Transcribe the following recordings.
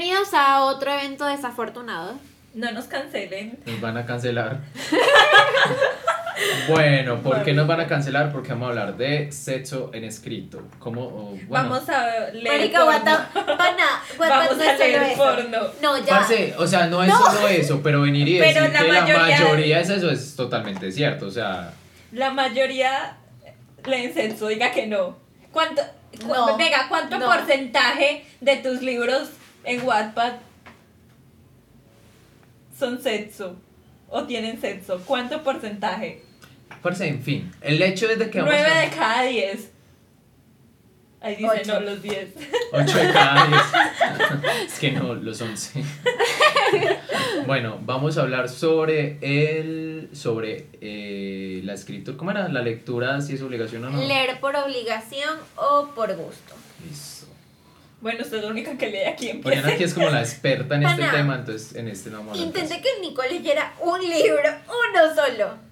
Bienvenidos a otro evento desafortunado. No nos cancelen. Nos van a cancelar. bueno, ¿por qué nos van a cancelar? Porque vamos a hablar de sexo en escrito. ¿Cómo? bueno, Vamos a leer Marica, porno. guata, pana, guata, Vamos no a es solo leer eso. porno. No, ya. parce, o sea, no es No. solo eso, pero venir y Pero decir la que la mayoría- mayoría es eso es totalmente cierto. O sea, La mayoría leen sexo, diga que no. ¿Cuánto, cu- No, Venga, ¿cuánto no. porcentaje de tus libros en Wattpad son sexo? ¿O tienen sexo? ¿Cuánto porcentaje? parce, en fin, el hecho es de que vamos Nueve a... de cada diez. Ahí dice Ocho. no, los diez. 8 de cada 10. es que no, los 11. bueno, vamos a hablar sobre el. sobre eh, la escritura. ¿Cómo era? La lectura, si es obligación o no. Leer por obligación o por gusto. Listo. Bueno, usted es la única que lee aquí en Oriana aquí es como la experta en este Pana. tema, entonces en este no vamos a Intenté que Nicole leyera un libro, uno solo.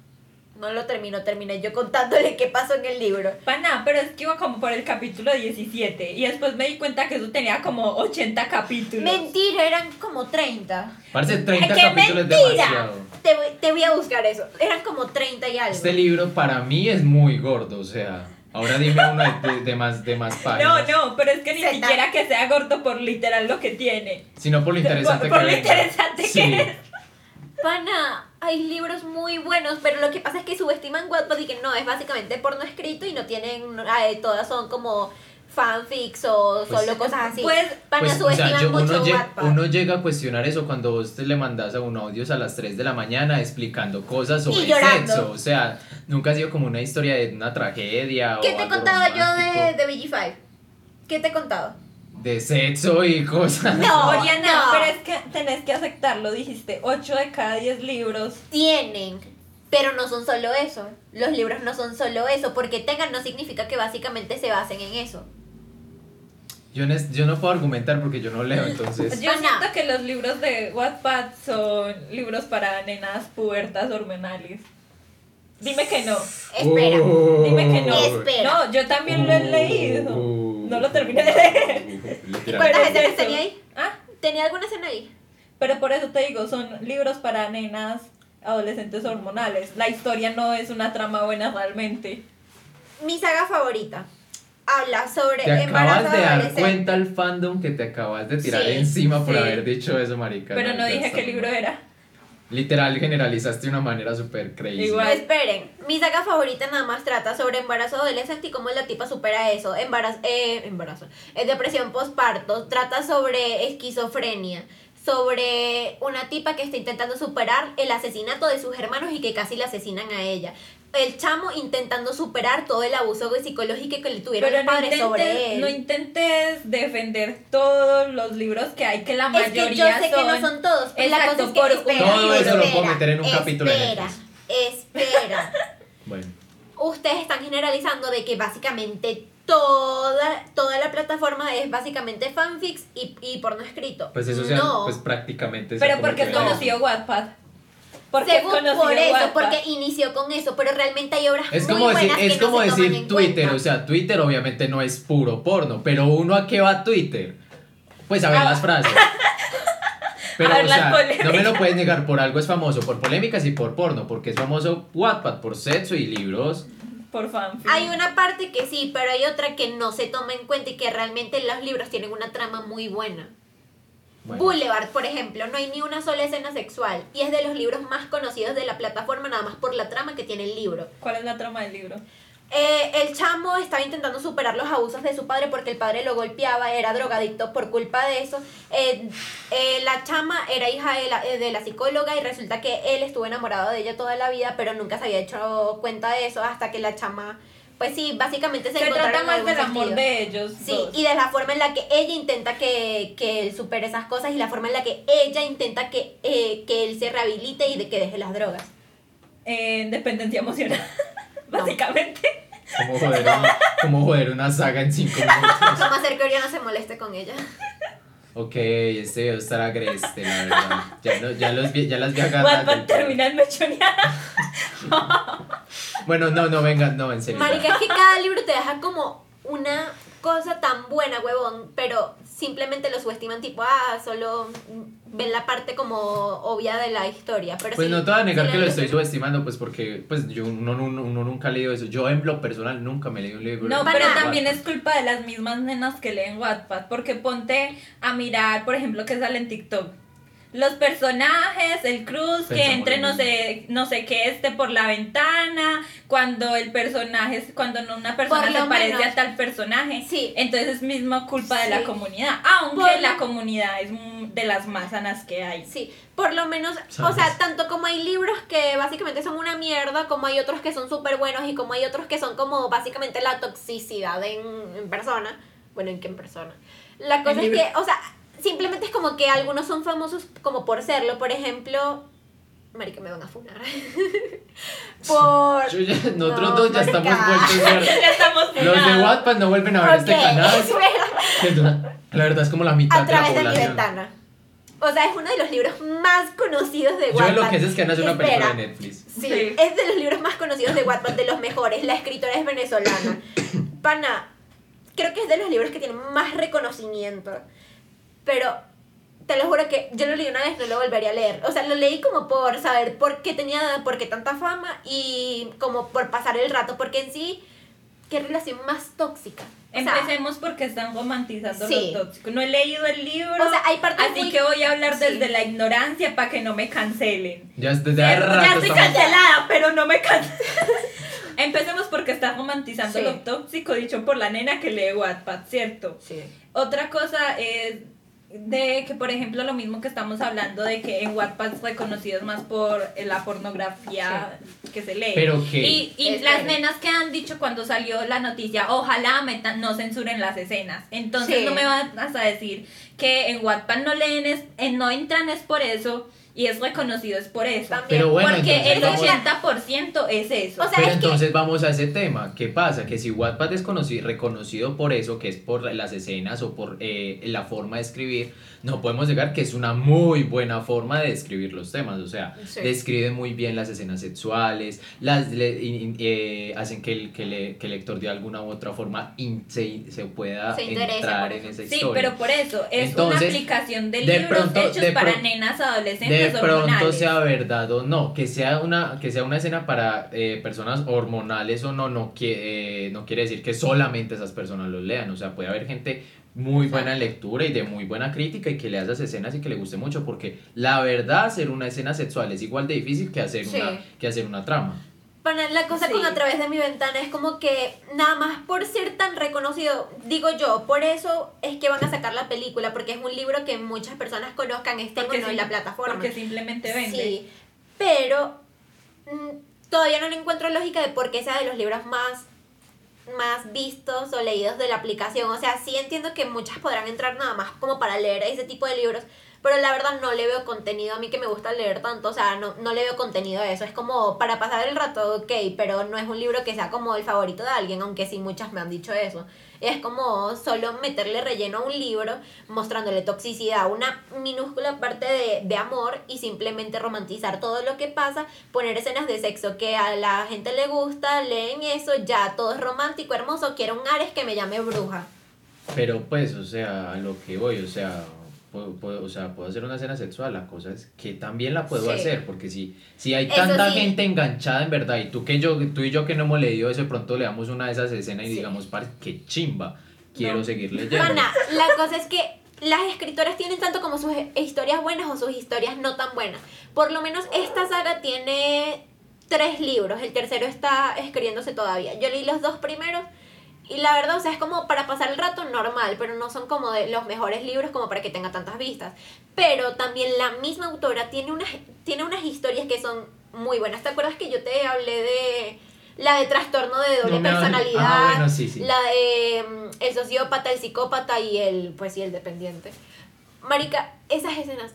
No lo terminó, terminé yo contándole qué pasó en el libro. Pana, pero es que iba como por el capítulo 17 y después me di cuenta que eso tenía como 80 capítulos. Mentira, eran como 30. Parece 30 ¡Qué capítulos mentira! demasiado. Te voy, te voy a buscar eso. Eran como 30 y algo. Este libro para mí es muy gordo, o sea. Ahora dime uno de, de- de más, de más no, páginas. no, pero es que ni Zeta. siquiera que sea gordo por literal lo que tiene. Sino por lo interesante por, por que lo venga. interesante Sí. que es. Pana, hay libros muy buenos, pero lo que pasa es que subestiman Wattpad y que no, es básicamente porno escrito y no tienen, eh, todas son como fanfics o Pues- solo cosas así. Pues- Pana, Pues, o sea, yo- mucho uno, uno llega a cuestionar eso cuando vos te le mandas a uno audios a las 3 de la mañana explicando cosas sobre sexo. O sea, nunca ha sido como una historia de una tragedia ¿Qué o te he contado yo de, de BG5? ¿Qué te he contado? De sexo y cosas. No, Oriana, no. pero es que tenés que aceptarlo, dijiste, 8 de cada 10 libros. Tienen, pero no son solo eso. Los libros no son solo eso, porque tengan no significa que básicamente se basen en eso. Yo, no es- yo no puedo argumentar porque yo no leo, entonces. Yo siento que los libros de Wattpad son libros para nenas pubertas hormonales. Dime que no. Espera. Uh, Dime que no. Espera. No, yo también lo he leído. Uh, No lo terminé de leer. ¿Cuántas escenas tenía ahí? Ah, ¿Tenía alguna escena ahí? pero por eso te digo, son libros para nenas adolescentes hormonales. La historia no es una trama buena realmente. Mi saga favorita. Habla sobre Te acabas de dar cuenta el fandom que te acabas de tirar Sí, encima por sí. haber dicho eso, marica. Pero no dije qué libro era. Literal generalizaste de una manera súper crazy. Igual. Esperen, mi saga favorita nada más trata sobre embarazo adolescente y cómo la tipa supera eso. Embarazo, eh, embarazo. eh, depresión postparto. Trata sobre esquizofrenia. Sobre una tipa que está intentando superar el asesinato de sus hermanos y que casi la asesinan a ella. El chamo intentando superar todo el abuso psicológico que le tuvieron Pero los no padres sobre intentes, él. no intentes defender todos los libros que hay, que la es mayoría que yo sé son... que no son todos, pero la Exacto, cosa es que por- espera, Todo eso lo puedo espera, meter en un capítulo de Espera, espera. Bueno, ustedes están generalizando de que básicamente toda, toda la plataforma es básicamente fanfics y, y porno escrito. pues eso sea, no. pues prácticamente. Pero porque es que- conocido Wattpad. Porque Según por eso, Wattpad. porque inició con eso, pero realmente hay obras Es muy como decir, buenas que es no como se toman decir en Twitter, cuenta. o sea, Twitter obviamente no es puro porno, pero uno a qué va a Twitter? Pues a ver Ah. las frases. Pero, A ver o las sea, no me lo puedes negar por algo es famoso, por polémicas y por porno, porque es famoso Wattpad por sexo y libros. Por fanfic. Hay una parte que sí, pero hay otra que no se toma en cuenta y que realmente los libros tienen una trama muy buena. Bueno, Boulevard, por ejemplo, no hay ni una sola escena sexual y es de los libros más conocidos de la plataforma nada más por la trama que tiene el libro. ¿Cuál es la trama del libro? Eh, el chamo estaba intentando superar los abusos de su padre porque el padre lo golpeaba, era drogadicto por culpa de eso. Eh, eh, la chama era hija de la, eh, de la psicóloga y resulta que él estuvo enamorado de ella toda la vida, pero nunca se había hecho cuenta de eso hasta que la chama, pues sí, básicamente se, Se trata más del amor de ellos Sí, dos. y de la forma en la que ella intenta que, que él supere esas cosas y la forma en la que ella intenta que, eh, que él se rehabilite y de que deje las drogas. En dependencia emocional. Básicamente. como joder, una, como joder una saga en cinco minutos. ¿Cómo hacer que Oriana se moleste con ella? Ok, este video estará agreste, la verdad. Ya, no, ya, los, vi- ya las vi agarradas Wattpad del pelo. termina en mechoneada. Bueno, no, no, venga, no, en serio. Marica, es que cada libro te deja como una cosa tan buena, huevón, pero simplemente lo subestiman tipo, ah, solo ven la parte como obvia de la historia. Pero Pues sí, no te voy a negar sí que lo estoy subestimando, pues porque pues yo uno, uno, uno nunca ha leído eso. Yo en lo personal nunca me leí un libro. No, pero también es culpa de las mismas nenas que leen Wattpad, porque ponte a mirar, por ejemplo, que sale en TikTok. Los personajes, el cruz, que Pensamos entre no sé, no sé qué este por la ventana, cuando el personaje, es- cuando no una persona se parece menos. a tal personaje. Sí. Entonces es mismo culpa de la comunidad, aunque Por la lo- comunidad es mm, de las más sanas que hay. Sí, por lo menos, o sea, tanto como hay libros que básicamente son una mierda, como hay otros que son súper buenos y como hay otros que son como básicamente la toxicidad en, en persona. Bueno, ¿en qué en persona? La cosa es libro. que, o sea, simplemente es como que algunos son famosos como por serlo. Por ejemplo, marica, me van a funar. por... Yo ya- nosotros No, dos ya estamos vueltos mierda. Ya estamos Los de. Wattpad no vuelven a ver este canal. es verdad. que la- verdad es como la mitad A de la través de mi población. ventana. O sea, es uno de los libros más conocidos de Yo Wattpad. lo que sé es que a hacer una película Espera. de Netflix. Sí, Sí. es de los libros más conocidos de Wattpad, de los mejores. La escritora es venezolana. Pana, creo que es de los libros que tienen más reconocimiento. Pero te lo juro que yo lo leí una vez, no lo volvería a leer. O sea, lo leí como por saber por qué tenía, por qué tanta fama y como por pasar el rato, porque en sí, qué relación más tóxica. O sea, Empecemos porque están romantizando Sí. lo tóxico. No he leído el libro, O sea, hay partes así muy- que voy a hablar Sí. desde la ignorancia para que no me cancelen. Ya es desde hace Cierto, rato ya estoy cancelada, pero no me cancelen. Empecemos porque está romantizando Sí. lo tóxico dicho por la nena que lee Wattpad, ¿cierto? Sí. Otra cosa es de que, por ejemplo, lo mismo que estamos hablando de que en Wattpad es reconocido más por la pornografía que se lee. Pero que- Y, y las nenas que han dicho cuando salió la noticia, ojalá metan- no censuren las escenas. Entonces Sí. no me vas a decir que en Wattpad no leen, es, en no entran es por eso y es reconocido es por eso. También. Pero bueno, Porque el vamos- 80% es eso. O sea, Pero es que- entonces vamos a ese tema. ¿Qué pasa? Que si Wattpad es conocido, reconocido por eso, que es por las escenas o por eh, la forma de escribir, no podemos negar que es una muy buena forma de describir los temas. O sea, Sí. describe muy bien las escenas sexuales, las le- in- eh, hacen que el, que, le- que el lector de alguna u otra forma in- se, se pueda Se entrar en esa Sí, historia. pero por eso es Entonces, una aplicación de de libros pronto- hechos de para pro- nenas de adolescentes pronto hormonales. sea verdad o no, que sea una, que sea una escena para eh, personas hormonales o no, no, qui- eh, no quiere decir que solamente esas personas lo lean, o sea, puede haber gente muy buena en lectura y de muy buena crítica y que lea esas escenas y que le guste mucho, porque la verdad hacer una escena sexual es igual de difícil que hacer, Sí. una, que hacer una trama. La cosa Sí. con a través de mi ventana es como que nada más por ser tan reconocido, digo yo, por eso es que van a sacar la película, porque es un libro que muchas personas conozcan, estén o Porque no sí- en la plataforma. Porque simplemente vende. Sí, pero mm, todavía no le encuentro lógica de por qué sea de los libros más más vistos o leídos de la aplicación. O sea, sí entiendo que muchas podrán entrar nada más como para leer ese tipo de libros, pero la verdad no le veo contenido a mí que me gusta leer tanto, o sea, no, no le veo contenido a eso. Es como para pasar el rato, ok, pero no es un libro que sea como el favorito de alguien, aunque sí muchas me han dicho eso. Es como solo meterle relleno a un libro, mostrándole toxicidad, una minúscula parte de, de amor y simplemente romantizar todo lo que pasa, poner escenas de sexo que a la gente le gusta, leen eso, ya todo es romántico, hermoso, quiero un Ares que me llame bruja. Pero pues, o sea, a lo que voy, o sea, puedo, puedo- o sea, puedo hacer una escena sexual, la cosa es que también la puedo Sí. hacer, porque si, si hay Eso tanta sí. gente enganchada en verdad, y tú, que yo, tú y yo que no hemos leído eso, de pronto leamos una de esas escenas y Sí. digamos, par, qué chimba, quiero No. seguir leyendo. La cosa es que las escritoras tienen tanto como sus historias buenas o sus historias no tan buenas. Por lo menos esta saga tiene tres libros, el tercero está escribiéndose todavía. Yo leí los dos primeros y la verdad, o sea, es como para pasar el rato normal, pero no son como de los mejores libros como para que tenga tantas vistas. Pero también la misma autora tiene unas, tiene unas historias que son muy buenas. ¿Te acuerdas que yo te hablé de la de trastorno de doble No personalidad? Ah, bueno, sí, sí. La de mm, el sociópata, el psicópata y el, pues sí, el dependiente. Marica, esas escenas,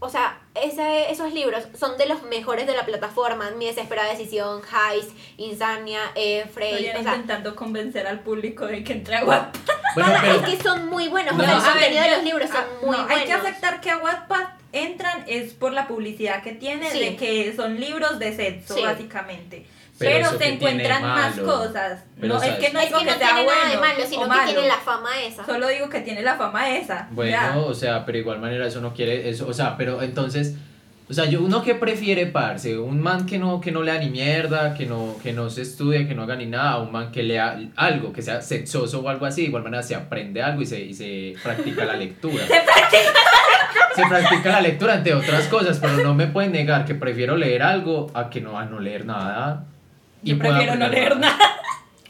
o sea, ese, esos libros son de los mejores de la plataforma. Mi desesperada decisión, Heist, Insania, eh, Frey, Estoy o sea, intentando convencer al público de que entre a Wattpad. Bueno, pero, es que son muy buenos. No, o sea, el ver, contenido de yo- los libros son ah, muy no, buenos. Hay que aceptar que a Wattpad entran es por la publicidad que tiene, Sí. de que son libros de sexo, Sí. básicamente. Pero Pero, que tiene encuentran más cosas. Pero no, es que no es digo que que, no sea tiene bueno nada de malo, sino que malo. tiene la fama esa. Solo digo que tiene la fama esa. Bueno, ya. o sea, pero igual manera eso no quiere eso, o sea, pero entonces, o sea, yo uno que prefiere parce, un man que no que no lea ni mierda, que no que no se estudie, que no haga ni nada, a un man que lea algo, que sea sexoso o algo así, de igual manera se aprende algo y se, y se practica la lectura. se practica se practica la lectura entre otras cosas, pero no me pueden negar que prefiero leer algo a que no a no leer nada. Yo prefiero no leer nada.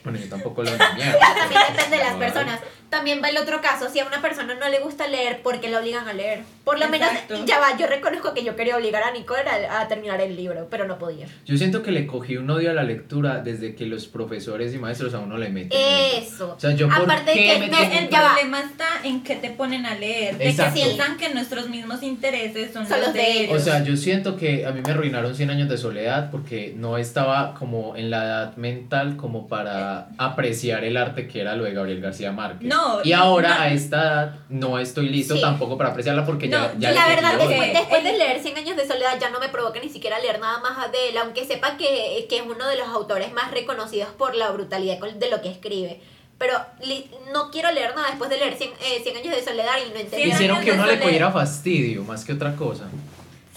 Bueno, yo tampoco leo ni mierda. También depende de las personas. También va el otro caso, si a una persona no le gusta leer, ¿por qué la obligan a leer? Por lo Exacto. menos, ya va, yo reconozco que yo quería obligar a Nicole a, a terminar el libro, pero no podía. Yo siento que le cogí un odio a la lectura desde que los profesores y maestros a uno le meten. eso. O sea, yo por Aparte de que El va. problema está en que te ponen a leer, de Exacto. que piensan que nuestros mismos intereses son, Son los los de de ellos. O sea, yo siento que a mí me arruinaron 100 años de soledad porque no estaba como en la edad mental como para apreciar el arte que era lo de Gabriel García Márquez. No, y ahora no. a esta edad no estoy listo Sí. tampoco para apreciarla porque ya, No, ya la le verdad, después, después de leer 100 años de soledad ya no me provoca ni siquiera leer nada más de él, aunque sepa que, que es uno de los autores más reconocidos por la brutalidad de lo que escribe. Pero li- no quiero leer nada después de leer 100, eh, 100 años de soledad y no entender. Hicieron que uno le cogiera fastidio más que otra cosa.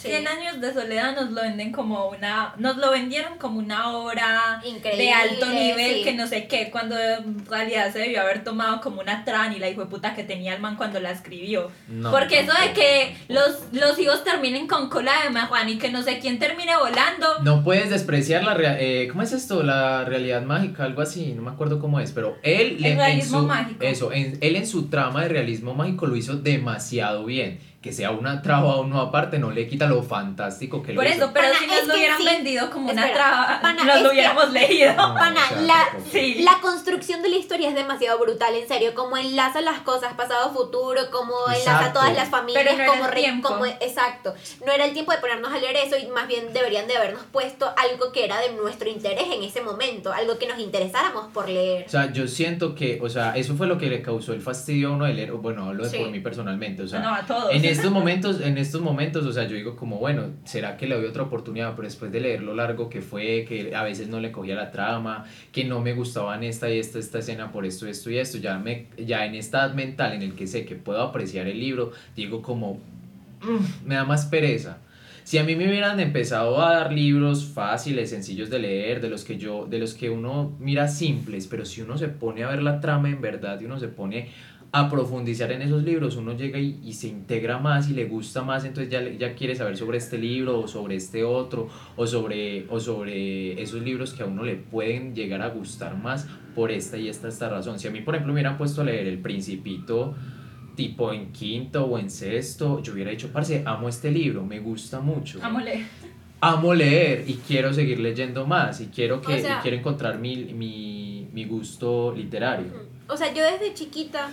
Sí. 100 años de soledad nos lo venden como una, nos lo vendieron como una obra Increíble, de alto nivel, sí. que no sé qué, cuando en realidad se debió haber tomado como una tran y la hijo de puta que tenía el man cuando la escribió. No, Porque eso de que los, los hijos terminen con cola de marihuana y que no sé quién termine volando. No puedes despreciar la realidad. ¿Cómo es esto? La realidad mágica, algo así. No me acuerdo cómo es. Pero él. El en- su- mágico. Eso, en- él en su trama de realismo mágico lo hizo demasiado bien. Que sea una traba o no aparte, no le quita lo fantástico que Por lo hizo. eso, pero Pana, si nos lo hubieran sí. vendido como una traba, pana, nos lo que- hubiéramos leído. No, Pana, o sea, la- tampoco. Sí. La construcción de la historia es demasiado brutal, en serio, como enlaza las cosas pasado futuro, como enlaza Exacto. todas las familias, Pero no era como el re- tiempo. como exacto. No era el tiempo de ponernos a leer eso y más bien deberían de habernos puesto algo que era de nuestro interés en ese momento, algo que nos interesáramos por leer. O sea, yo siento que, o sea, eso fue lo que le causó el fastidio a uno de leer. o Bueno, hablo de Sí. por mí personalmente. O sea, no, a todos. En estos momentos, en estos momentos, o sea, yo digo como, bueno, ¿será que le doy otra oportunidad? Pero después de leer lo largo que fue, que a veces no le cogía la trama, que no me gustaban esta y esta, esta escena por esto, esto y esto, ya, me, ya en esta mental en el que sé que puedo apreciar el libro, digo como, "Mm, me da más pereza. Si a mí me hubieran empezado a dar libros fáciles, sencillos de leer, de los que yo, de los que uno mira simples, pero si uno se pone a ver la trama en verdad y uno se pone a profundizar en esos libros, uno llega y, y se integra más y le gusta más, entonces ya, ya quiere saber sobre este libro o sobre este otro o sobre, o sobre esos libros que a uno le pueden llegar a gustar más por esta y esta, esta razón. Si a mí, por ejemplo, me hubieran puesto a leer El Principito tipo en quinto o en sexto, yo hubiera dicho, parce, amo este libro, me gusta mucho. Amo leer. Amo leer y quiero seguir leyendo más y quiero, que, O sea- y quiero encontrar mi, mi, mi gusto literario. O sea, yo desde chiquita,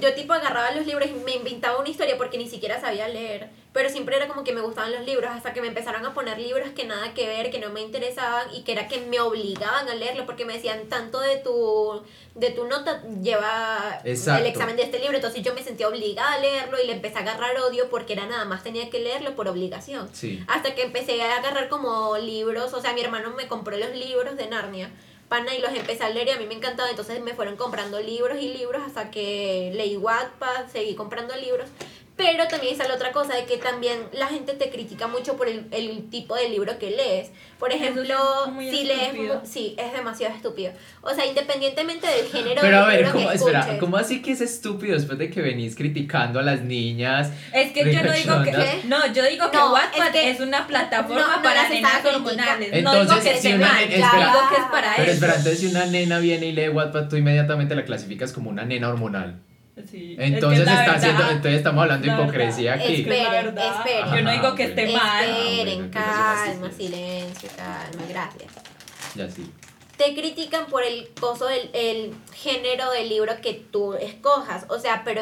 yo tipo agarraba los libros y me inventaba una historia porque ni siquiera sabía leer. Pero siempre era como que me gustaban los libros hasta que me empezaron a poner libros que nada que ver, que no me interesaban y que era que me obligaban a leerlo porque me decían tanto de tu, de tu nota lleva Exacto. el examen de este libro. Entonces yo me sentía obligada a leerlo y le empecé a agarrar odio porque era nada más tenía que leerlo por obligación. Sí. Hasta que empecé a agarrar como libros, o sea, mi hermano me compró los libros de Narnia, pana, y los empecé a leer y a mí me encantaba, entonces me fueron comprando libros y libros hasta que leí Wattpad, seguí comprando libros. Pero también está la otra cosa de que también la gente te critica mucho por el, el tipo de libro que lees. Por ejemplo, es si lees... estúpido. Sí, es demasiado estúpido. O sea, independientemente del género Pero a ver, libro ¿cómo, que espera. ¿cómo así que es estúpido después de que venís criticando a las niñas? Es que yo no digo que. Ricachondas. No, yo digo que No, Wattpad es que- es, una plataforma no, no para nenas hormonales. criticando. no digo Entonces, que si una mal, espera. digo que es para Pero eso. espera, entonces si una nena viene y lee Wattpad, tú inmediatamente la clasificas como una nena hormonal. Sí, Entonces es que está verdad- haciendo, entonces estamos hablando de hipocresía verdad, aquí. es que la Esperen, verdad, esperen. Yo no digo que esté bueno. mal. Esperen, calma, es. silencio, calma, gracias. Ya sí. te critican por el coso del el género del libro que tú escojas. O sea, pero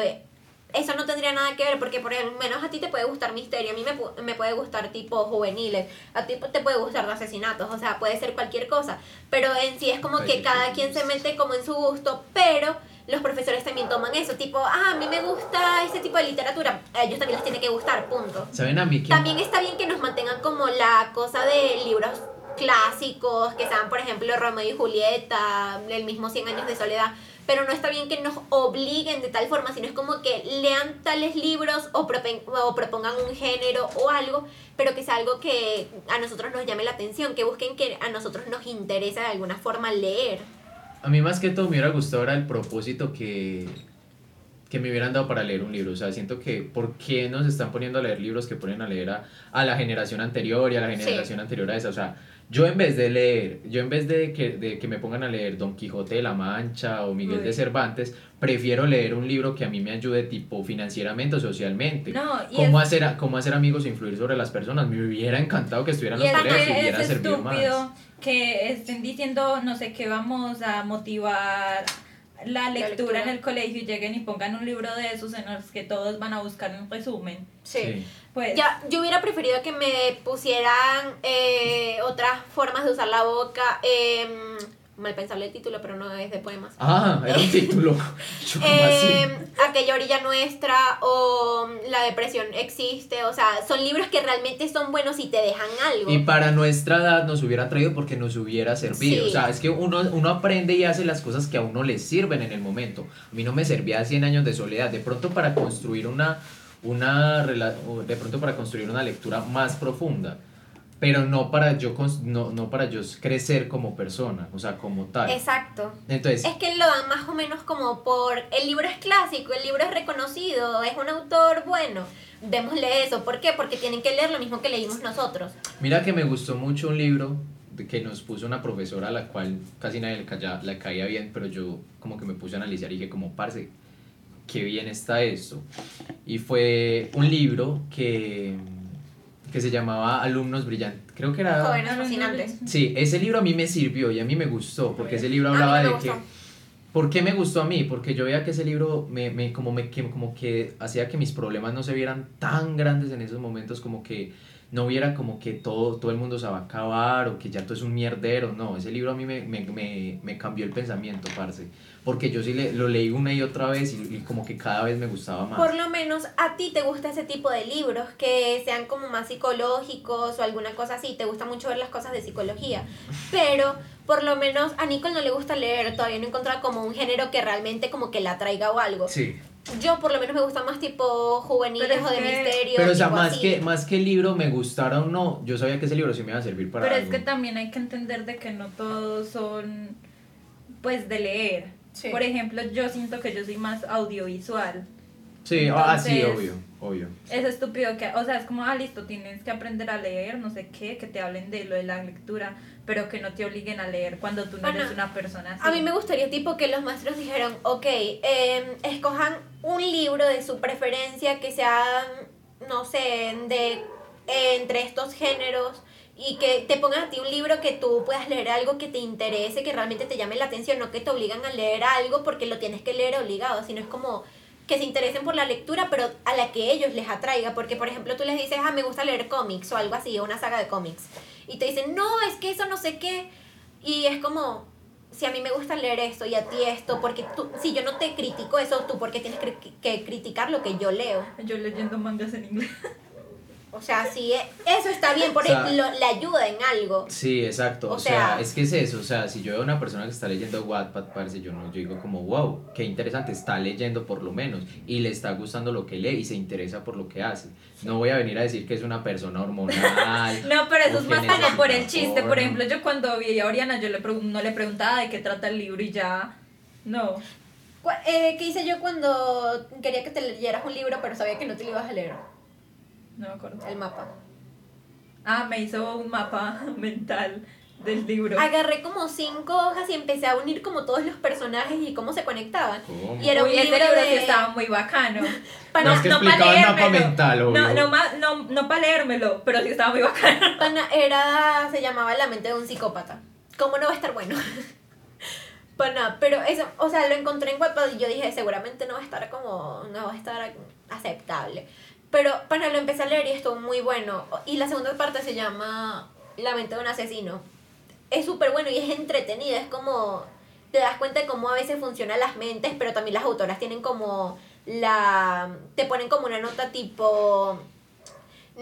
eso no tendría nada que ver porque por lo menos a ti te puede gustar misterio, a mí me, me puede gustar tipo juveniles, a ti te puede gustar de asesinatos, o sea, puede ser cualquier cosa. Pero en sí es como que cada quien se mete como en su gusto, pero los profesores también toman eso, tipo, ah, a mí me gusta este tipo de literatura, a ellos también les tiene que gustar, punto. ¿Saben a mí que También está bien que nos mantengan como la cosa de libros clásicos, que sean, por ejemplo, Romeo y Julieta, el mismo Cien años de soledad, pero no está bien que nos obliguen de tal forma, sino es como que lean tales libros o, o propongan un género o algo, pero que sea algo que a nosotros nos llame la atención, que busquen que a nosotros nos interesa de alguna forma leer. A mí más que todo me hubiera gustado era el propósito que, que me hubieran dado para leer un libro. O sea, siento que ¿por qué nos están poniendo a leer libros que ponen a leer a, a la generación anterior y a la Sí. generación anterior a esa? O sea, yo en vez de leer, yo en vez de que, de que me pongan a leer Don Quijote de la Mancha o Miguel de. Cervantes, prefiero leer un libro que a mí me ayude tipo financieramente o socialmente. No, y ¿Cómo, hacer, a- cómo hacer amigos e influir sobre las personas? Me hubiera encantado que estuvieran los es colegios y hubiera servido más. Que estén diciendo, no sé, que vamos a motivar la lectura, lectura. en el colegio y lleguen y pongan un libro de esos en los que todos van a buscar un resumen. Sí. Pues, Ya, yo hubiera preferido que me pusieran eh, otras formas de usar la boca. Eh, mal pensable el título, pero no es de poemas. Ah, era un título. Eh, aquella orilla nuestra o La depresión existe, o sea, son libros que realmente son buenos y te dejan algo. Y para nuestra edad nos hubiera traído porque nos hubiera servido. Sí. O sea, es que uno, uno aprende y hace las cosas que a uno le sirven en el momento. A mí no me servía 100 años de soledad. De pronto para construir una, una de pronto para construir una lectura más profunda. Pero no para yo no, no para yo crecer como persona, o sea, como tal. Exacto. Entonces, Es que lo dan más o menos como por el libro es clásico, el libro es reconocido, es un autor bueno. Démosle eso. ¿Por qué? Porque tienen que leer lo mismo que leímos nosotros. Mira que me gustó mucho un libro que nos puso una profesora a la cual casi nadie le, calla- le caía bien, pero yo como que me puse a analizar y dije como, parce, qué bien está esto. Y fue un libro que, que se llamaba Alumnos Brillantes. Creo que era... Jóvenes fascinantes. Sí, ese libro a mí me sirvió y a mí me gustó, porque ese libro A mí hablaba de que... ¿Por qué me gustó a mí? Porque yo veía que ese libro me, me, como, me, que, como que hacía que mis problemas no se vieran tan grandes en esos momentos, como que no viera como que todo, todo el mundo se va a acabar o que ya todo es un mierdero. No, ese libro a mí me, me, me, me cambió el pensamiento, parce. Porque yo sí le, lo leí una y otra vez y, y como que cada vez me gustaba más. Por lo menos a ti te gusta ese tipo de libros que sean como más psicológicos o alguna cosa así. Te gusta mucho ver las cosas de psicología. Pero por lo menos a Nicole no le gusta leer. Todavía no he encontrado como un género que realmente como que la atraiga o algo. Sí. Yo por lo menos me gusta más tipo juveniles o de que- misterio. Pero o sea, más así. que, más que el libro me gustara o no, yo sabía que ese libro sí me iba a servir para Pero es que también hay que entender de que no todos son, pues, de leer. Sí. Por ejemplo, yo siento que yo soy más audiovisual. Sí, ah, sí, Entonces- obvio, obvio. Es estúpido que, o sea, es como, ah, listo, tienes que aprender a leer, no sé qué, que te hablen de lo de la lectura, pero que no te obliguen a leer cuando tú no Bueno, eres una persona así. A mí me gustaría tipo que los maestros dijeran, ok, em, escojan un libro de su preferencia que sea, no sé, de eh, entre estos géneros y que te pongan a ti un libro que tú puedas leer algo que te interese, que realmente te llame la atención, no que te obligan a leer algo porque lo tienes que leer obligado, sino es como que se interesen por la lectura, pero a la que ellos les atraiga, porque por ejemplo tú les dices, ah, me gusta leer cómics o algo así, o una saga de cómics, y te dicen, no, es que eso no sé qué, y es como, si a mí me gusta leer esto y a ti esto, porque tú, si yo no te critico eso, tú porque tienes que, que criticar lo que yo leo. Yo leyendo mangas en inglés. O sea, si e- eso está bien, por O sea, ejemplo, le ayuda en algo. Sí, exacto. O O, sea, sea- es que es eso. O sea, si yo veo a una persona que está leyendo Wattpad, parece yo no, yo digo como, wow, qué interesante, está leyendo por lo menos y le está gustando lo que lee y se interesa por lo que hace. No voy a venir a decir que es una persona hormonal. No, pero eso es más como por el chiste. Por ejemplo, yo cuando vi a Oriana, yo le pregun- no le preguntaba de qué trata el libro y ya. No. Eh, ¿Qué hice yo cuando quería que te leyeras un libro, pero sabía que no te lo ibas a leer? No me acuerdo. El mapa. Ah, me hizo un mapa mental del libro. Agarré como cinco hojas y empecé a unir como todos los personajes y cómo se conectaban. ¿Cómo? Y era un Uy, ese libro libro de- sí estaba muy bacano. Pana- No, es que no explicaba el mapa leérmelo. mental, obvio. No, no, no, no para leérmelo, pero sí estaba muy bacano. Pana, era, se llamaba La mente de un psicópata. ¿Cómo no va a estar bueno? Pana, pero eso, o sea, lo encontré en Wattpad y yo dije, seguramente no va a estar como, no va a estar aceptable. Pero, pana, lo empecé a leer y estuvo muy bueno. Y la segunda parte se llama La mente de un asesino. Es súper bueno y es entretenido, es como te das cuenta de cómo a veces funcionan las mentes, pero también las autoras tienen como la... te ponen como una nota tipo...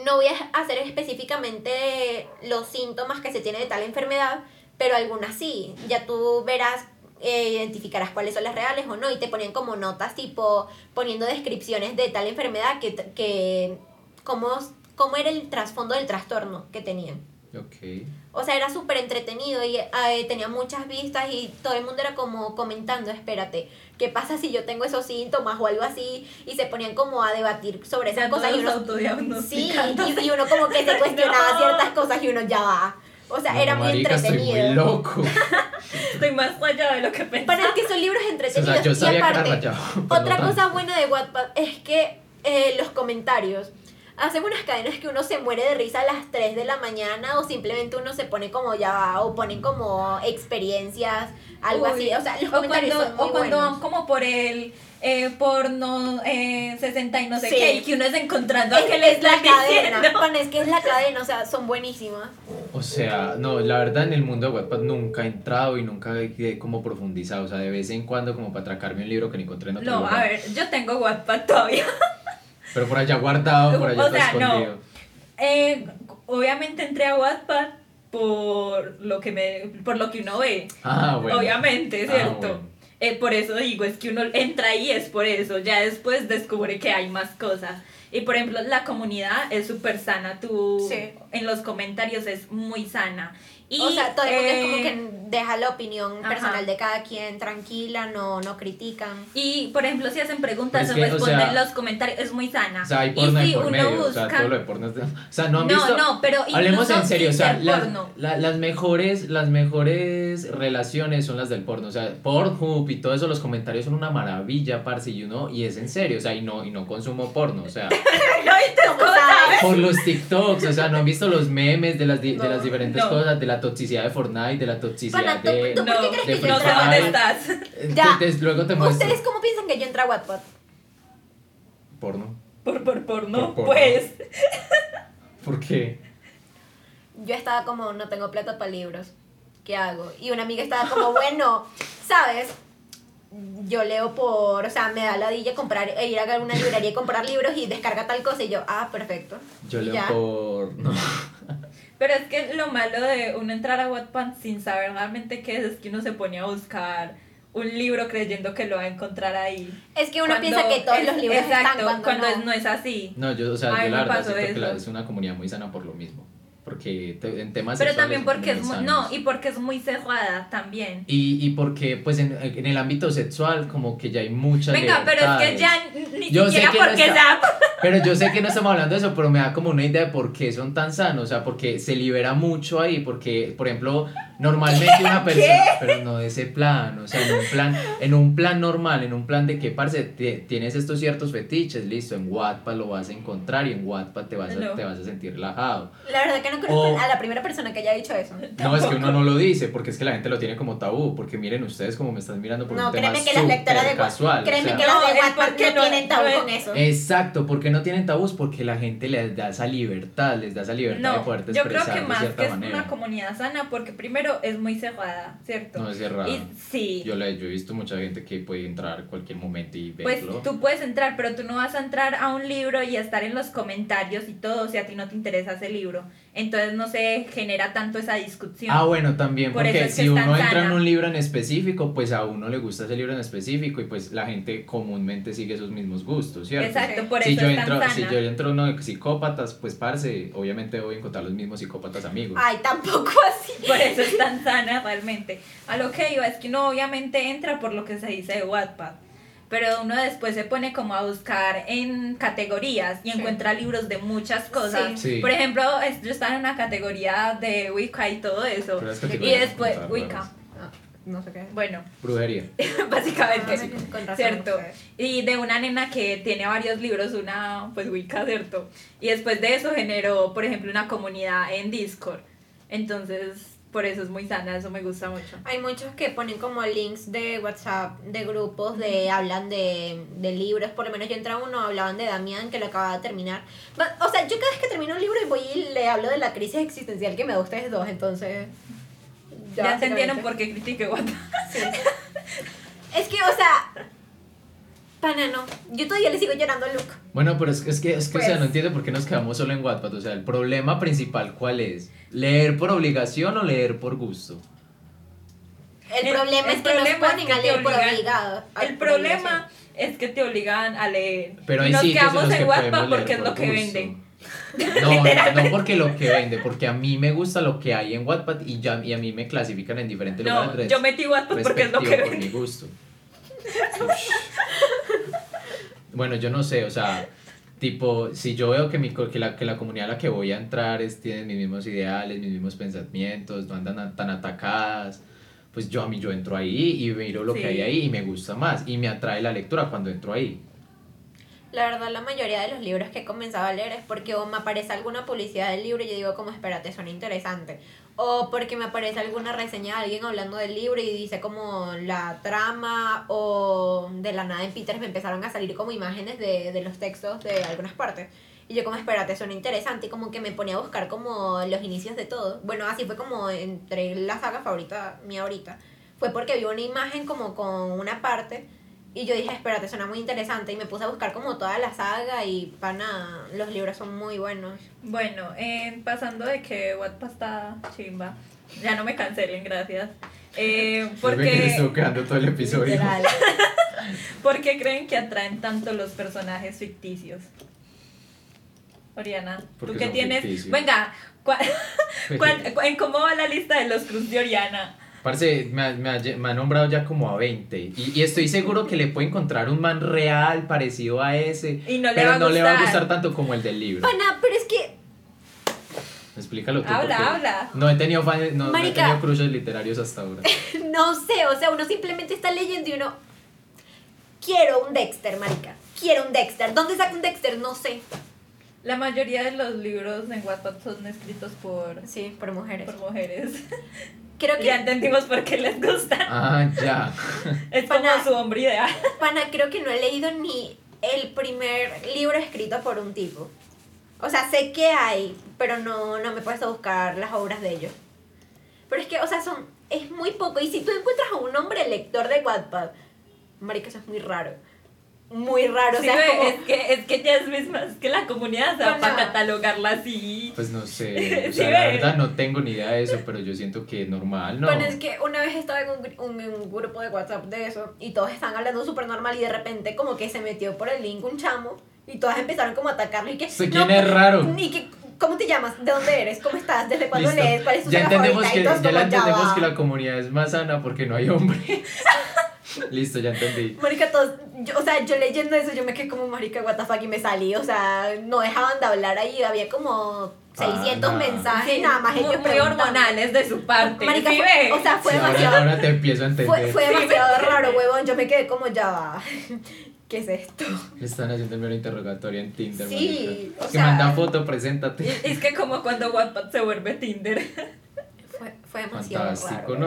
No voy a hacer específicamente los síntomas que se tiene de tal enfermedad, pero algunas sí. Ya tú verás, eh, identificarás cuáles son las reales o no, y te ponen como notas tipo poniendo descripciones de tal enfermedad que, que cómo, cómo era el trasfondo del trastorno que tenían. Ok. O sea, era súper entretenido y eh, tenía muchas vistas y todo el mundo era como comentando, espérate, ¿qué pasa si yo tengo esos síntomas o algo así? Y se ponían como a debatir sobre esas cosas. Y uno, sí, y, y uno como que se cuestionaba No. ciertas cosas y uno ya va. O sea, era muy marica, estoy entretenido. muy loco. Estoy más rayada de lo que pensaba. Para el que son libros O entretenidos. sea, yo y sabía que era aparte, rayado. otra no cosa buena de Wattpad es que eh, los comentarios hacen unas cadenas que uno se muere de risa a las 3 de la mañana o simplemente uno se pone como ya va o ponen como experiencias, algo Uy. así. O sea, los o comentarios cuando, son muy o cuando buenos. van como por el eh, porno eh, 60 y no sé Sí. qué, y que uno es encontrando Es a que que le es la cadena, es que es la cadena, o sea, son buenísimas. O sea, no, la verdad en el mundo de Wattpad nunca he entrado y nunca he como profundizado. O sea, de vez en cuando como para atracarme un libro que ni encontré en otro No, lugar. a ver, yo tengo WhatsApp todavía. Pero por allá guardado, por allá O está sea, no. escondido. Eh, obviamente entré a Wattpad por lo que me por lo que uno ve. Ah, bueno. Obviamente, Ah, ¿cierto? bueno. Eh, por eso digo, es que uno entra ahí es por eso, ya después descubre que hay más cosas. Y por ejemplo, la comunidad es súper sana, tú Sí. en los comentarios es muy sana. Y, o sea, todo el mundo es como eh, que deja la opinión ajá. personal de cada quien tranquila, no, no critican. Y por ejemplo, si hacen preguntas, o responden sea, los comentarios, es muy sana. O sea, hay y porno de si por uno medio. busca. O sea, todo lo de porno es de- O sea, no han no, visto. no, pero Hablemos en serio, o sea, las, la- las mejores, las mejores relaciones son las del porno, o sea, Pornhub y todo eso, los comentarios son una maravilla, parce, y uno, y es en serio, o sea, y no, y no consumo porno, o sea, Por los TikToks, o sea, no han visto los memes de las, di- de No, las diferentes no. cosas, de la toxicidad de Fortnite, de la toxicidad ¿tú- de... tú- ¿Por qué No, crees de que yo no sé entré a dónde Fire. estás. Ya. te- te- luego te muestro. ¿Ustedes cómo piensan que yo entré a Wattpad? Porno. Por, por, por, no, Por porno. pues. ¿Por qué? Yo estaba como, no tengo plata para libros. ¿Qué hago? Y una amiga estaba como, bueno, ¿sabes? Yo leo por, o sea, me da la dilla comprar, e ir a una librería y comprar libros y descarga tal cosa y yo, ah, perfecto. Yo leo ya. por... No. Pero es que lo malo de uno entrar a Wattpad sin saber realmente qué es, es que uno se pone a buscar un libro creyendo que lo va a encontrar ahí. Es que uno Cuando piensa que todos es- los libros exacto, están cuando, no. es- no es así. No, yo, o sea, yo la verdad siento que la- es una comunidad muy sana por lo mismo. Porque te- en temas Pero también porque es muy no, y porque es muy cerrada también. Y, y porque, pues, en, en el ámbito sexual, como que ya hay muchas Venga, pero es que ya ni Yo sé siquiera no porque está- sea Pero yo sé que no estamos hablando de eso, pero me da como una idea de por qué son tan sanos. O sea, porque se libera mucho ahí. Porque, por ejemplo, normalmente una persona. Pero no de ese plan. O sea, en un plan, en un plan normal, en un plan de que, parce, tienes estos ciertos fetiches, listo. En Wattpad lo vas a encontrar y en Wattpad te vas a, No. te vas a sentir relajado. La verdad que no conozco O- a la primera persona que haya dicho eso. No, es que uno no lo dice, porque es que la gente lo tiene como tabú. Porque miren ustedes como me están mirando por No, un tema créeme que las lectoras de casual. o créeme sea. que las de Wattpad no no- tienen tabú con eso. Exacto, porque no tienen tabús, porque la gente les da esa libertad, les da esa libertad de No, poder yo creo expresar que de más cierta que es manera. una comunidad sana porque primero es muy cerrada, ¿cierto? No es cerrada. Y sí, Yo, le, yo he visto mucha gente que puede entrar en cualquier momento y pues verlo. tú puedes entrar, pero tú no vas a entrar a un libro y a estar en los comentarios y todo si a ti no te interesa ese libro. Entonces no se genera tanto esa discusión. Ah, bueno, también, Por porque eso es que si uno entra en un libro en específico, pues a uno le gusta ese libro en específico y pues la gente comúnmente sigue sus mismos gustos, ¿cierto? Exacto, por si eso yo es entro, tan si yo entro uno de psicópatas, pues parce, obviamente voy a encontrar los mismos psicópatas amigos. Ay, tampoco así. Por eso es tan sana realmente. A lo que iba es que uno obviamente entra por lo que se dice de Wattpad. Pero uno después se pone como a buscar en categorías y Sí. encuentra libros de muchas cosas. Sí. Por ejemplo, es- yo estaba en una categoría de Wicca y todo eso. Y después. Wicca, No sé qué. bueno, Brujería. básicamente. Con razón, Cierto. Y de una nena que tiene varios libros, una pues Wicca, ¿cierto? Y después de eso generó, por ejemplo, una comunidad en Discord. Entonces, por eso es muy sana, eso me gusta mucho. Hay muchos que ponen como links de WhatsApp, de grupos, de hablan de, de libros. Por lo menos yo entré a uno, hablaban de Damián, que lo acababa de terminar. O sea, yo cada vez que termino un libro y voy y le hablo de la crisis existencial que me da a ustedes dos, entonces... Ya, entendieron básicamente. por qué critiqué Wattpad. Sí. Es que, o sea. Pana, no. Yo todavía le sigo llorando a Luke. Bueno, pero es, es que, es que o sea, Pues- no entiendo por qué nos quedamos solo en Wattpad. O sea, el problema principal, ¿cuál es? ¿Leer por obligación o leer por gusto? El, El- problema el es que problema nos ponen es que a te leer por obligan. obligado. a- El problema es que te obligan a leer. Pero y nos en quedamos en que Wattpad leer porque es lo que vende. No, no, no porque lo que vende, porque a mí me gusta lo que hay en Wattpad y, ya, y a mí me clasifican en diferentes No, lugares. yo metí Wattpad porque es lo que respectivo por mi vende. gusto. Bueno, yo no sé, o sea, tipo, si yo veo que, mi, que, la, que la comunidad a la que voy a entrar es, tiene mis mismos ideales, mis mismos pensamientos, no andan a- tan atacadas, pues yo a mí yo entro ahí y miro lo Sí. que hay ahí y me gusta más y me atrae la lectura cuando entro ahí. La verdad, la mayoría de los libros que he comenzado a leer es porque o me aparece alguna publicidad del libro y yo digo como, espérate, suena interesante. O porque me aparece alguna reseña de alguien hablando del libro y dice como la trama o de la nada en Pinterest me empezaron a salir como imágenes de, de los textos de algunas partes. Y yo como, espérate, suena interesante y como que me ponía a buscar como los inicios de todo. Bueno, así fue como entre la saga favorita mía ahorita. Fue porque vi una imagen como con una parte y yo dije, espérate, suena muy interesante. Y me puse a buscar como toda la saga y pana, los libros son muy buenos. Bueno, eh, pasando de que Wattpad está chimba, ya no me cancelen, gracias. Eh, Porque quedando todo el episodio. ¿Por qué creen que atraen tanto los personajes ficticios? Oriana, Porque tú que tienes... ficticios. Venga, ¿cuál- cuál- ¿en cómo va la lista de los Cruz de Oriana? Parce, me ha, me, ha, me ha nombrado ya como a 20. Y, y estoy seguro que le puede encontrar un man real parecido a ese. Y no le pero va a no le va a gustar. tanto como el del libro. Pana, pero es que, Explícalo tú. Habla, habla. No he tenido fans, no, no he tenido crushes literarios hasta ahora. no sé, o sea, uno simplemente está leyendo y uno... Quiero un Dexter, marica. Quiero un Dexter. ¿Dónde saco un Dexter? No sé. La mayoría de los libros en Wattpad son escritos por, Sí, por mujeres. por mujeres. Creo que... ya entendimos por qué les gusta. Ah, ya. Es como Pana. su hombre ideal. Pana, creo que no he leído ni el primer libro escrito por un tipo. O sea, sé que hay, pero no, no me he puesto a buscar las obras de ellos. Pero es que, o sea, son, es muy poco. Y si tú encuentras a un hombre lector de Wattpad, marica, eso es muy raro. Muy raro. Sí, o sea, es como... es, que, es que ya es misma, es que la comunidad se va Pana. para catalogarla así. Pues no sé. O Sí, sea, la ve. verdad no tengo ni idea de eso, pero yo siento que normal, ¿no? Bueno, es que una vez estaba en un, un- en un grupo de WhatsApp de eso y todos estaban hablando súper normal y de repente como que se metió por el link un chamo y todas empezaron como a atacarlo y que... Sé quién es raro. Y que, ¿cómo te llamas? ¿De dónde eres? ¿Cómo estás? ¿Desde cuándo lees? ¿Cuál es tu Ya entendemos, favorita? que, Y todos ya la como, "Ya entendemos va". que la comunidad es más sana porque no hay hombres. Listo, ya entendí. Marica, todos, yo, o sea, yo leyendo eso, yo me quedé como, marica, what the fuck, y me salí, o sea, no dejaban de hablar ahí, había como 600 Pana. mensajes, Sí, nada más muy, ellos muy hormonales de su parte. Marica, ¿sí fue- o sea, fue Sí, demasiado, ahora te empiezo a entender. fue, demasiado raro, huevón, yo me quedé como, ya va, ¿qué es esto? Le están haciendo el mero interrogatorio en Tinder, Sí, marica. o que sea- manda foto, preséntate. Es que como cuando Wattpad se vuelve Tinder. Fue, fue demasiado Fantástico, raro.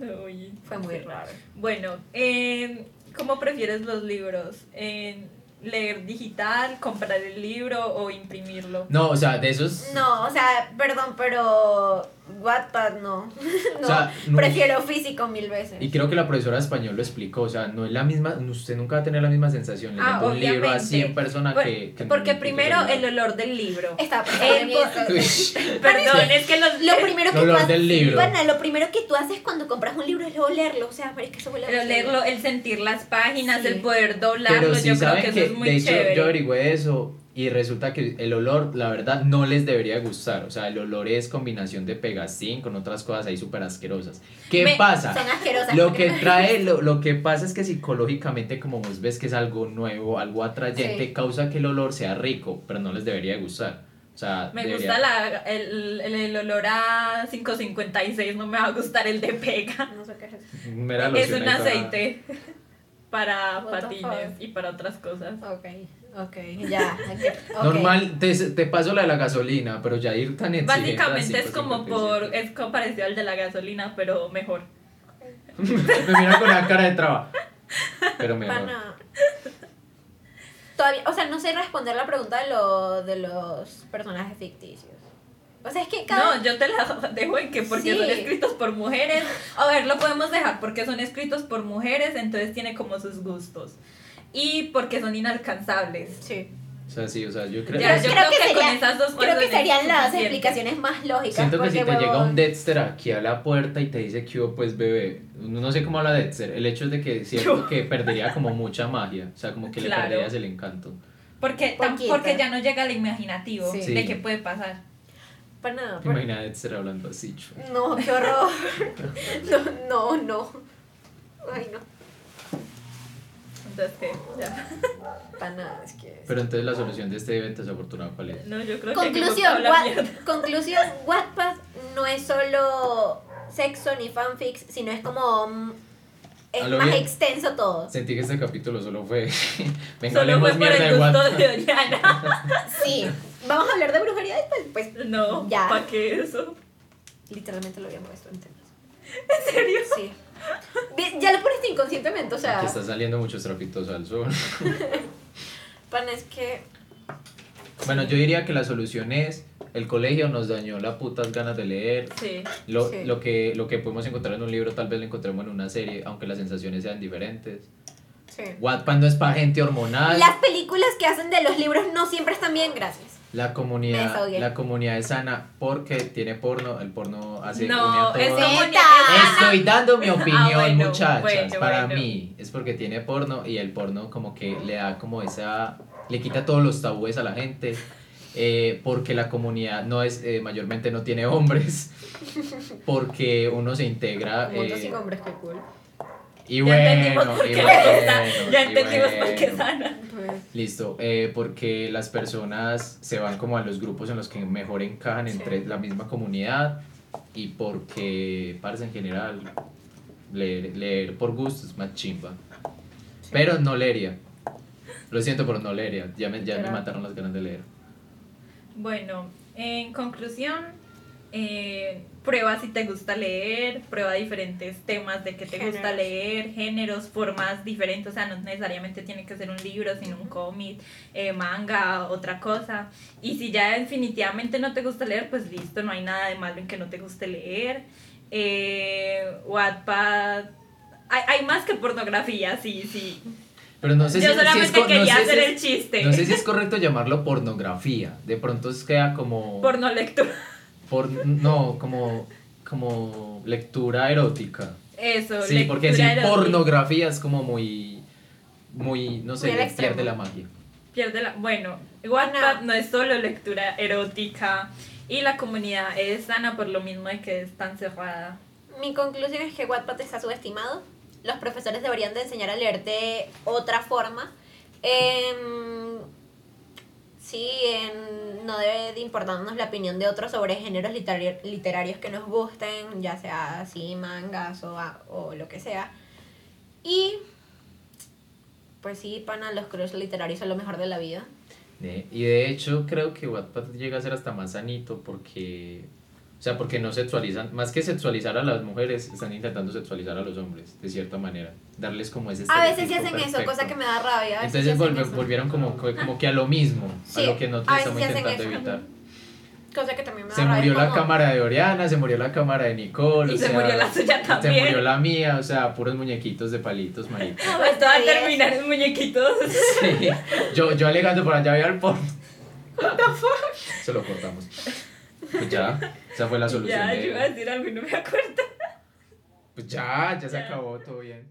¿no? Uy. Fue muy raro. Bueno, eh, ¿cómo prefieres los libros? ¿En ¿Leer digital, comprar el libro o imprimirlo? No, o sea, de esos. No, o sea, perdón, pero Wattpad no. no, sea, no- prefiero físico mil veces. Y creo que la profesora de español lo explicó, o sea, no es la misma, usted nunca va a tener la misma sensación leyendo Ah, un libro a obviamente. 100 personas Por- que, que Porque que- primero el olor del libro. Eso. Uy, Perdón, es que los, Lo primero que El tú olor haces, del libro. Lo primero que tú haces cuando compras un libro es olerlo, o sea, es que eso huele Pero leerlo, el sentir las páginas, Sí. el poder doblarlo, Pero yo sí creo saben que que, eso es muy de hecho, chévere. yo averigüé eso y resulta que el olor, la verdad, no les debería gustar. O sea, el olor es combinación de pegastín con otras cosas ahí súper asquerosas. ¿Qué Me- pasa? Son asquerosas. Lo que trae, lo, lo que pasa es que psicológicamente, como vos ves que es algo nuevo, algo atrayente, Sí. causa que el olor sea rico, pero no les debería gustar. O sea, Me debería- gusta la, el, el, el olor a 556, no me va a gustar el de pega. No sé qué es eso. Mera es un aceite para patines y para otras cosas. Ok, ok, ya. ok. Normal, te, te paso la de la gasolina, pero ya ir tan exigente Básicamente es como 5.57. por, es como parecido al de la gasolina, pero mejor. Me mira con la cara de traba. Pero mejor. Pana. Todavía, o sea, no sé responder la pregunta de, lo, de los personajes ficticios. O O sea, es que cada... No, yo te la dejo en que porque Sí. son escritos por mujeres. A ver, lo podemos dejar porque son escritos por mujeres, entonces tiene como sus gustos. Y porque son inalcanzables. Sí. O sea, sí, o sea, yo creo Ya, que... yo creo creo, que que, con esas dos Creo que serían las explicaciones más lógicas. Siento que si te llega un Dexter aquí a la puerta y te dice que hubo, pues bebé, no sé cómo habla Dexter, el hecho es de que siento que perdería como mucha magia, o sea, como que Claro. le perderías el encanto. Porque, Poquito. porque ya no llega al imaginativo Sí. de Sí. qué puede pasar. Para nada. ¿Te por- imaginas a Dexter hablando así? chu? No, qué horror. no, no, no. Ay, no. Entonces, ¿qué? Ya. Para nada, es que... Pero entonces la solución de este evento desafortunado, ¿cuál es? No, yo creo que Conclusión, Wat- mierda. conclusión, Wattpad no es solo sexo ni fanfics, sino es como... mm, Es más bien. extenso todo. Sentí que este capítulo solo fue... Venga, Solo fue por el gusto de Oriana. Sí. Vamos a hablar de brujería después. Pues No, Ya. ¿para qué eso? literalmente lo habíamos visto en. ¿En serio? Sí. Ya lo pones inconscientemente, o sea... Aquí está saliendo muchos trapitos al sol. Pan, es que... Bueno, yo diría que la solución es el colegio nos dañó las putas ganas de leer. Sí. Lo, Sí. lo, que, lo que podemos encontrar en un libro tal vez lo encontremos en una serie, aunque las sensaciones sean diferentes. Sí. Wattpad no es para gente hormonal. Las películas que hacen de los libros no siempre están bien, gracias. La comunidad, la comunidad es sana porque tiene porno, el porno hace une a No, todos. es Estoy dando mi opinión, Ah, bueno, muchachas. bueno, Para bueno. mí es porque tiene porno y el porno como que le da como esa, le quita todos los tabúes a la gente. eh, porque la comunidad no es, eh, mayormente no tiene hombres. Porque uno se integra. Eh, sin hombres, qué cool. y Ya bueno, entendimos por y qué bueno, le gusta. Ya entendimos por qué bueno. sana. Listo, eh, porque las personas se van como a los grupos en los que mejor encajan Sí. entre la misma comunidad y porque, parece en general, leer, leer por gusto es más chimba. Pero no leería. Lo siento, pero no leería. Ya me, ya me mataron las ganas de leer. Bueno, en conclusión, eh, prueba si te gusta leer, prueba diferentes temas de que te gusta leer, géneros, formas diferentes, o sea, no necesariamente tiene que ser un libro, sino un cómic, eh, manga, otra cosa. Y si ya definitivamente no te gusta leer, pues listo, no hay nada de malo en que no te guste leer. Eh, Wattpad, hay, hay más que pornografía, sí, sí. Pero no sé Yo si, si es solamente co- no quería sé si hacer es- el chiste. No sé si es correcto llamarlo pornografía. De pronto es queda como... Porno lectura. Por- no, como, como lectura erótica. Eso, Sí, porque si lectura erótica. pornografía es como muy, muy, no sé, extremo. pierde la magia. Pierde la... Bueno, Wattpad no es solo lectura erótica y la comunidad es sana por lo mismo de que es tan cerrada. Mi conclusión es que Wattpad está subestimado. Los profesores deberían de enseñar a leer de otra forma. Em, sí, en- no debe de importarnos la opinión de otros sobre géneros literario- literarios que nos gusten, ya sea así mangas o, o lo que sea. Y pues sí, pana, los crush literarios son lo mejor de la vida. Eh, Y de hecho creo que Wattpad llega a ser hasta más sanito porque, o sea, porque no sexualizan, más que sexualizar a las mujeres, están intentando sexualizar a los hombres, de cierta manera, darles como ese A veces sí hacen eso, cosa que me da rabia. a veces sí Entonces eso. volvieron como, como que a lo mismo, Sí, a lo que nosotros estamos intentando evitar. Cosa que también me da Se rabia. murió la cámara de Oriana, se murió la cámara de Nicole. Y o se sea, murió la suya Se también. murió la mía, o sea, puros muñequitos de palitos, marica. No, Esto va a está bien. terminar en muñequitos. Sí. Yo, yo alegando por allá, voy al porno. Se lo cortamos. Pues ya, esa fue la solución. ya, de- yo iba a decir algo y no me acuerdo. Pues ya, ya se Ya. acabó, todo bien.